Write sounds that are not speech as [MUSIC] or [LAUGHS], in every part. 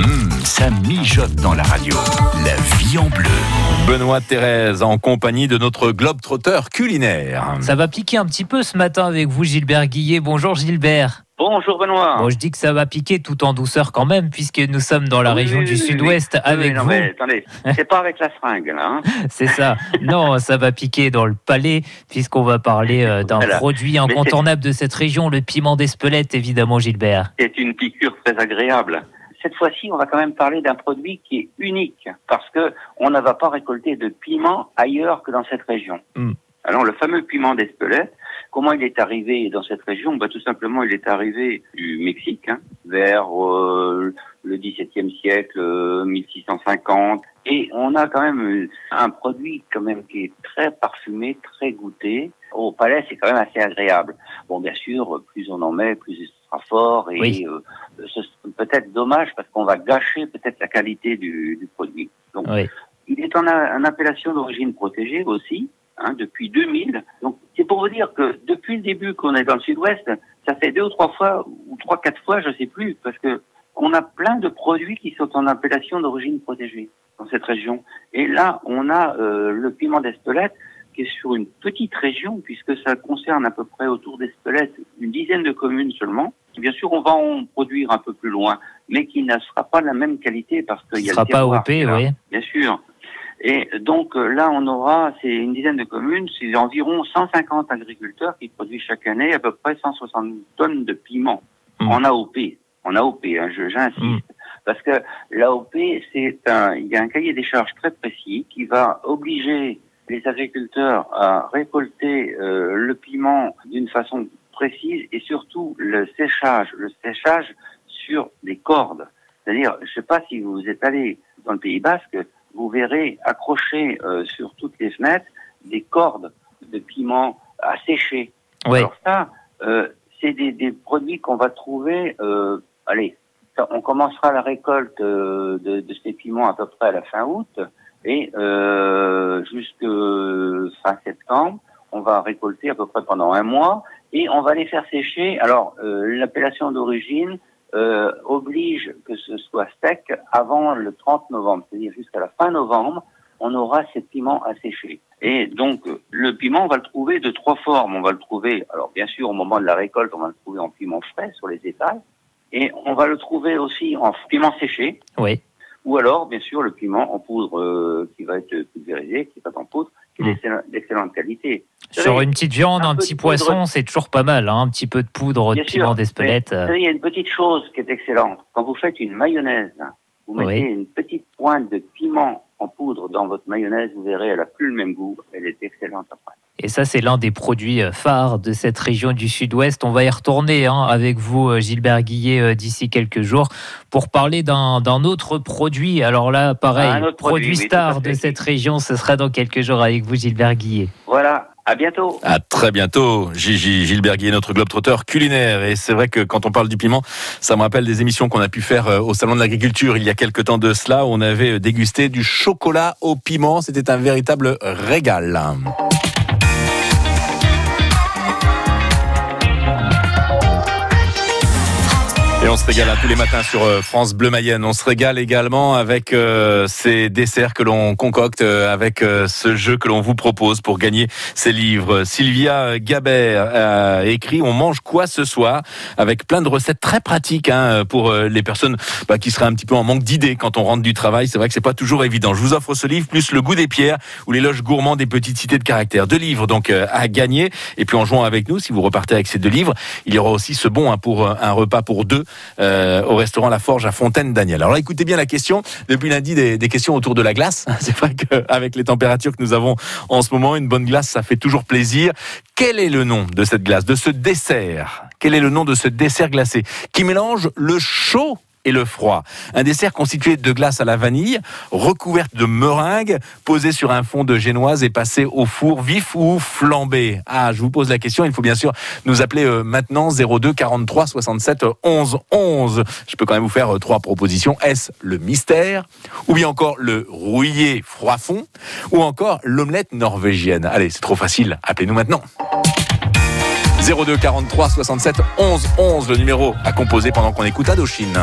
Mmh, ça mijote dans la radio. La vie en bleu. Benoît Thérèse en compagnie de notre globe-trotteur culinaire. Ça va piquer un petit peu ce matin avec vous, Gilbert Guillet. Bonjour Gilbert. Bonjour Benoît. Bon, je dis que ça va piquer tout en douceur quand même, puisque nous sommes dans la Oui, région oui, du oui, sud-ouest oui. avec Oui, non, vous. mais attendez, c'est pas avec la fringue là. hein. [LAUGHS] C'est ça. Non, ça va piquer dans le palais, puisqu'on va parler euh, d'un Voilà. produit incontournable de cette région, le piment d'Espelette, évidemment, Gilbert. C'est une piqûre très agréable. Cette fois-ci, on va quand même parler d'un produit qui est unique parce que on ne va pas récolter de piment ailleurs que dans cette région. Hmm. Alors le fameux piment d'Espelette, comment il est arrivé dans cette région? Bah, Tout simplement, il est arrivé du Mexique hein, vers euh, le XVIIe siècle, euh, 1650. Et on a quand même un produit quand même qui est très parfumé, très goûté. Au palais, c'est quand même assez agréable. Bon, bien sûr, plus on en met, plus il sera fort. Et Oui. euh, ce peut-être dommage parce qu'on va gâcher peut-être la qualité du, du produit. Donc, Oui. il est en, en appellation d'origine protégée aussi, hein, depuis 2000. Donc, c'est pour vous dire que depuis le début qu'on est dans le sud-ouest, ça fait deux ou trois fois, ou trois, quatre fois, je sais plus, parce que on a plein de produits qui sont en appellation d'origine protégée dans cette région. Et là, on a euh, le piment d'Espelette qui est sur une petite région, puisque ça concerne à peu près autour d'Espelette une dizaine de communes seulement. Bien sûr, on va en produire un peu plus loin, mais qui ne sera pas de la même qualité parce Ce qu'il y a sera le pas OP, oui. Bien sûr. Et donc euh, là, on aura, c'est une dizaine de communes, c'est environ 150 agriculteurs qui produisent chaque année à peu près 160 tonnes de piment Mm. en AOP. En AOP, hein, j'insiste. Mm. Parce que l'AOP, c'est un, il y a un cahier des charges très précis qui va obliger les agriculteurs à récolter euh, le piment d'une façon précise et surtout le séchage, le séchage sur des cordes. C'est-à-dire, je ne sais pas si vous êtes allé dans le Pays Basque, vous verrez accrocher euh, sur toutes les fenêtres des cordes de piment à sécher. Oui. Alors ça, euh, c'est des, des produits qu'on va trouver. Euh, allez, on commencera la récolte euh, de, de ces piments à peu près à la fin août et euh, jusque fin septembre, on va récolter à peu près pendant un mois et on va les faire sécher. Alors euh, l'appellation d'origine euh, oblige que ce soit sec avant le 30 novembre, c'est-à-dire jusqu'à la fin novembre, on aura ces piments à sécher. Et donc, le piment, on va le trouver de trois formes. On va le trouver, alors bien sûr, au moment de la récolte, on va le trouver en piment frais sur les étals. Et on va le trouver aussi en piment séché. Oui. Ou alors, bien sûr, le piment en poudre euh, qui va être pulvérisé, qui est en poudre, qui est Mm. d'excellent- d'excellente qualité. Sur une petite viande, un petit poudre. poisson, c'est toujours pas mal. hein, Un petit peu de poudre de piment d'Espelette. euh, il y a une petite chose qui est excellente. Quand vous faites une mayonnaise, vous mettez Oui. une petite pointe de piment en poudre dans votre mayonnaise, vous verrez, elle n'a plus le même goût. Elle est excellente après. Et ça, c'est l'un des produits euh, phares de cette région du Sud-Ouest. On va y retourner hein, avec vous, euh, Gilbert Guillet, euh, d'ici quelques jours, pour parler d'un autre produit. Alors là, pareil, Un autre produit, produit, star de cette région, ce sera dans quelques jours avec vous, Gilbert Guillet. Voilà, à bientôt. À très bientôt, Gigi Gilbert Guillet, notre globe-trotteur culinaire. Et c'est vrai que quand on parle du piment, ça me rappelle des émissions qu'on a pu faire euh, au Salon de l'Agriculture il y a quelques temps de cela. où On avait dégusté du chocolat au piment. C'était un véritable régal. Et on se régale tous les matins sur euh, France Bleu Mayenne. On se régale également avec euh, ces desserts que l'on concocte, euh, avec ce jeu que l'on vous propose pour gagner ces livres. Sylvia Gabert a écrit On mange quoi ce soir? avec plein de recettes très pratiques hein, pour les personnes bah, qui seraient un petit peu en manque d'idées quand on rentre du travail. C'est vrai que c'est pas toujours évident. Je vous offre ce livre plus le goût des pierres ou l'éloge gourmand des petites cités de caractère. Deux livres donc à gagner. Et puis en jouant avec nous, si vous repartez avec ces deux livres, il y aura aussi ce bon hein, pour un repas pour deux euh, au restaurant La Forge à Fontaine-Daniel. Alors écoutez bien la question. Depuis lundi, des, des questions autour de la glace. [LAUGHS] C'est vrai qu'avec les températures que nous avons en ce moment, une bonne glace, ça fait toujours plaisir. Quel est le nom de cette glace, de ce dessert? Quel est le nom de ce dessert glacé qui mélange le chaud et le froid. Un dessert constitué de glace à la vanille, recouverte de meringue, posée sur un fond de génoise et passée au four vif ou flambé. Ah, je vous pose la question. Il faut bien sûr nous appeler euh, maintenant 02 43 67 11 11. Je peux quand même vous faire euh, trois propositions. Est-ce le mystère ou bien encore le rouillé froid fond ou encore l'omelette norvégienne? Allez, c'est trop facile. Appelez-nous maintenant. 02 43 67 11 11, le numéro à composer pendant qu'on écoute Indochine.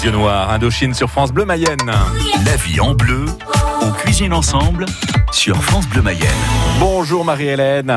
Les yeux noirs, Indochine sur France Bleu Mayenne. La vie en bleu, on cuisine ensemble sur France Bleu Mayenne. Bonjour Marie-Hélène.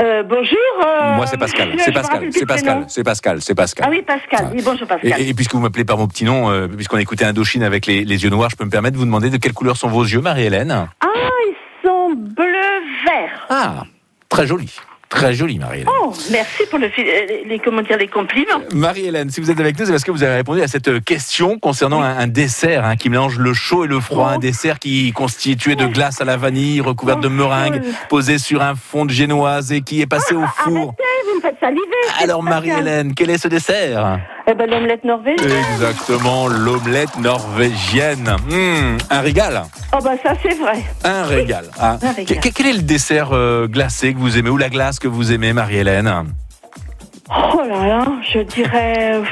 Euh, bonjour. euh, Moi c'est Pascal, c'est Pascal, c'est Pascal, c'est Pascal, c'est Pascal. Ah oui, Pascal. Oui, bonjour Pascal. Et, et puisque vous m'appelez par mon petit nom, euh, puisqu'on a écouté Indochine avec les, les yeux noirs, je peux me permettre de vous demander de quelle couleur sont vos yeux, Marie-Hélène? Ah, ils sont bleu-vert. Ah, très joli, très joli, Marie-Hélène. Oh, merci pour le, euh, les, les- comment dire, les compliments. Marie-Hélène, si vous êtes avec nous, c'est parce que vous avez répondu à cette question concernant un, un dessert hein, qui mélange le chaud et le froid. Oh. Un dessert qui est constitué de glace à la vanille, recouverte de Oh, meringue, oh. posé sur un fond de génoise et qui est passé au four. Arrêtez, vous me faites saliver. Alors. Marie-Hélène, quel est ce dessert? Eh ben, l'omelette norvégienne. Exactement, l'omelette norvégienne. Mmh, un régal, Oh, bah, ça, c'est vrai. un régal. Ah. Un régal. Que- Quel est le dessert euh, glacé que vous aimez ou la glace que vous aimez, Marie-Hélène? Oh là là, je dirais euh,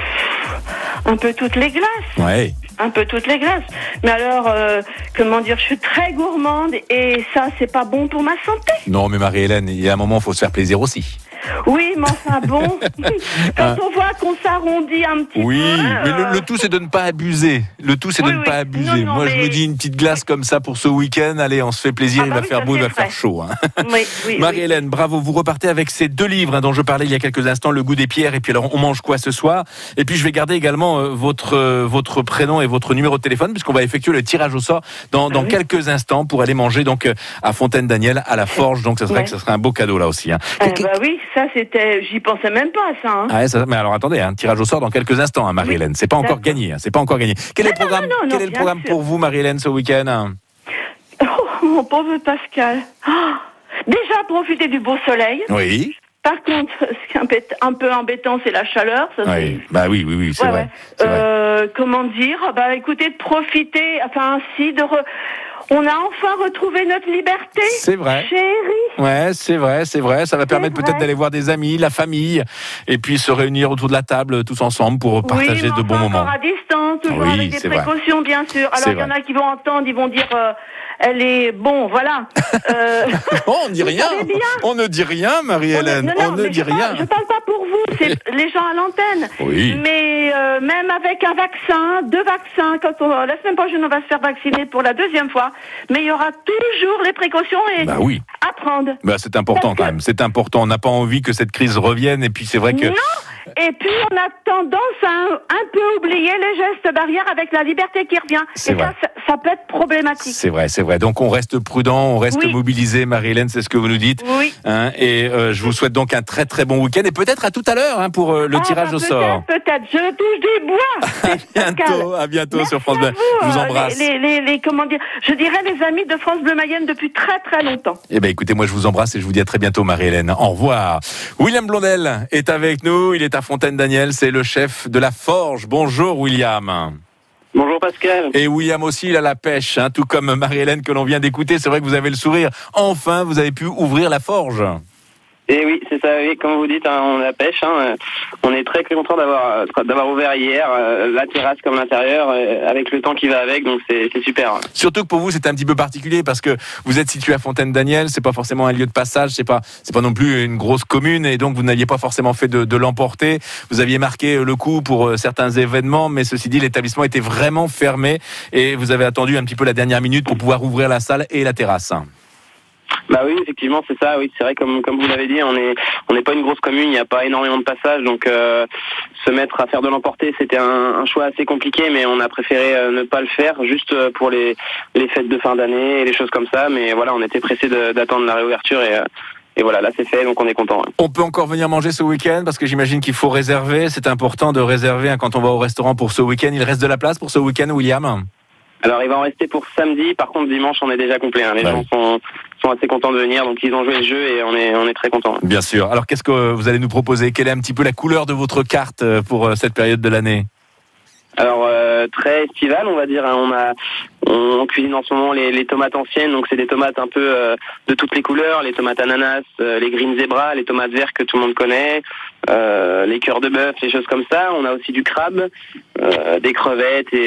un peu toutes les glaces. Ouais. Un peu toutes les glaces. Mais alors, euh, comment dire, je suis très gourmande et ça, c'est pas bon pour ma santé. Non, mais Marie-Hélène, il y a un moment, il faut se faire plaisir aussi. Oui, mais enfin bon, [LAUGHS] quand on voit qu'on s'arrondit un petit Ah. Oui, peu. mais le, euh, le tout c'est de ne pas abuser. Le tout c'est Oui, de ne oui. pas abuser. Non, non, Moi je mais- me dis une petite glace comme ça pour ce week-end. Allez, on se fait plaisir. Ah il bah va oui, faire ça, beau, il va faire chaud. hein. Oui, oui, oui. Marie-Hélène, bravo. Vous repartez avec ces deux livres hein, dont je parlais il y a quelques instants, Le goût des pierres et puis alors on mange quoi ce soir? Et puis je vais garder également euh, votre euh, votre prénom et votre numéro de téléphone puisqu'on va effectuer le tirage au sort dans, dans Ah oui. quelques instants pour aller manger donc à Fontaine Daniel à la Forge. Donc ça serait Ouais. que ce serait un beau cadeau là aussi. hein. Que- bah oui, ça c'était, j'y pensais même pas à ça. Hein. Ah ouais, ça- mais alors attendez, un tirage au sort dans quelques instants, hein, Marie-Hélène. C'est pas encore gagné, hein, c'est pas encore gagné. Quel est le non, programme, non, non, quel est le bien programme sûr. pour vous, Marie-Hélène, ce week-end? Oh, mon pauvre Pascal. Ah, déjà profiter du beau soleil. Oui, Par contre, ce qui est un peu, embêtant, c'est la chaleur. Ça, oui, bah oui, oui, oui, c'est Ouais, vrai. ouais. c'est vrai. Euh, comment dire? Bah écoutez, profiter, enfin si, de re- on a enfin retrouvé notre liberté. C'est vrai. Chérie. Ouais, c'est vrai, c'est vrai. Ça va permettre peut-être d'aller voir des amis, la famille, et puis se réunir autour de la table tous ensemble pour partager oui, mais de bons moments. à distance, toujours Oui, avec des vrai. précautions, bien sûr. Alors, il y en a qui vont entendre, ils vont dire, euh, elle est bon, voilà. [LAUGHS] Euh, on dit [LAUGHS] rien. On ne dit rien, Marie-Hélène. non, On ne dit parle- rien. je parle pas pour vous, c'est [LAUGHS] les gens à l'antenne. Oui. Mais euh, même avec un vaccin, deux vaccins, quand on, la semaine prochaine on va se faire vacciner pour la deuxième fois, mais il y aura toujours les précautions et Bah oui. À. Bah, c'est important Parce quand même. C'est important. On n'a pas envie que cette crise revienne. Et puis c'est vrai que Non Et puis on a tendance à un, un peu oublier les gestes barrières avec la liberté qui revient. C'est Et vrai. ça, ça, peut être problématique. c'est vrai, c'est vrai. Donc on reste prudent, on reste Oui. mobilisé, Marie-Hélène, c'est ce que vous nous dites. Oui. Hein, et euh, je vous souhaite donc un très très bon week-end et peut-être à tout à l'heure hein, pour euh, le Ah, tirage bah, au sort. Peut-être. Je touche du bois. [LAUGHS] Pascal. Bientôt, à bientôt Merci sur France à Bleu. Je vous euh, embrasse. Les, les, les- comment dire, je dirais les amis de France Bleu Mayenne depuis très très longtemps. Eh ben écoutez, moi je vous embrasse et je vous dis à très bientôt, Marie-Hélène. Au revoir. William Blondel est avec nous. Il est à Fontaine-Daniel. C'est le chef de la Forge. Bonjour, William. Bonjour Pascal. Et William aussi, il a la pêche, hein, tout comme Marie-Hélène que l'on vient d'écouter. C'est vrai que vous avez le sourire. Enfin, vous avez pu ouvrir la Forge. Et oui, c'est ça, oui, comme vous dites, hein, on la pêche. hein, euh, on est très content d'avoir euh, d'avoir ouvert hier euh, la terrasse comme l'intérieur, euh, avec le temps qui va avec, donc c'est super. Surtout que pour vous, c'est un petit peu particulier parce que vous êtes situé à Fontaine-Daniel. C'est pas forcément un lieu de passage. C'est pas, c'est pas non plus une grosse commune et donc vous n'aviez pas forcément fait de, l'emporter. Vous aviez marqué le coup pour euh, certains événements, mais ceci dit, l'établissement était vraiment fermé et vous avez attendu un petit peu la dernière minute pour pouvoir ouvrir la salle et la terrasse. Bah oui, effectivement, c'est ça. Oui, c'est vrai, comme comme vous l'avez dit, on est on n'est pas une grosse commune, il n'y a pas énormément de passages, donc euh, se mettre à faire de l'emporter, c'était un, un choix assez compliqué, mais on a préféré euh, ne pas le faire, juste euh, pour les les fêtes de fin d'année et les choses comme ça. Mais voilà, on était pressé d'attendre la réouverture et euh, et voilà, là c'est fait, donc on est content. On peut encore venir manger ce week-end parce que j'imagine qu'il faut réserver. C'est important de réserver hein, quand on va au restaurant pour ce week-end. Il reste de la place pour ce week-end, William? Alors il va en rester pour samedi. Par contre dimanche on est déjà complet. hein. Les Ouais. gens sont, sont assez contents de venir, donc ils ont joué le jeu et on est on est très contents. Bien sûr. Alors qu'est-ce que vous allez nous proposer? Quelle est un petit peu la couleur de votre carte euh, pour euh, cette période de l'année? Alors euh, très estival on va dire. hein. On a on cuisine en ce moment les, les tomates anciennes, donc c'est des tomates un peu euh, de toutes les couleurs, les tomates ananas, euh, les green zebra, les tomates vertes que tout le monde connaît, les cœurs de bœuf, les choses comme ça. On a aussi du crabe, des crevettes et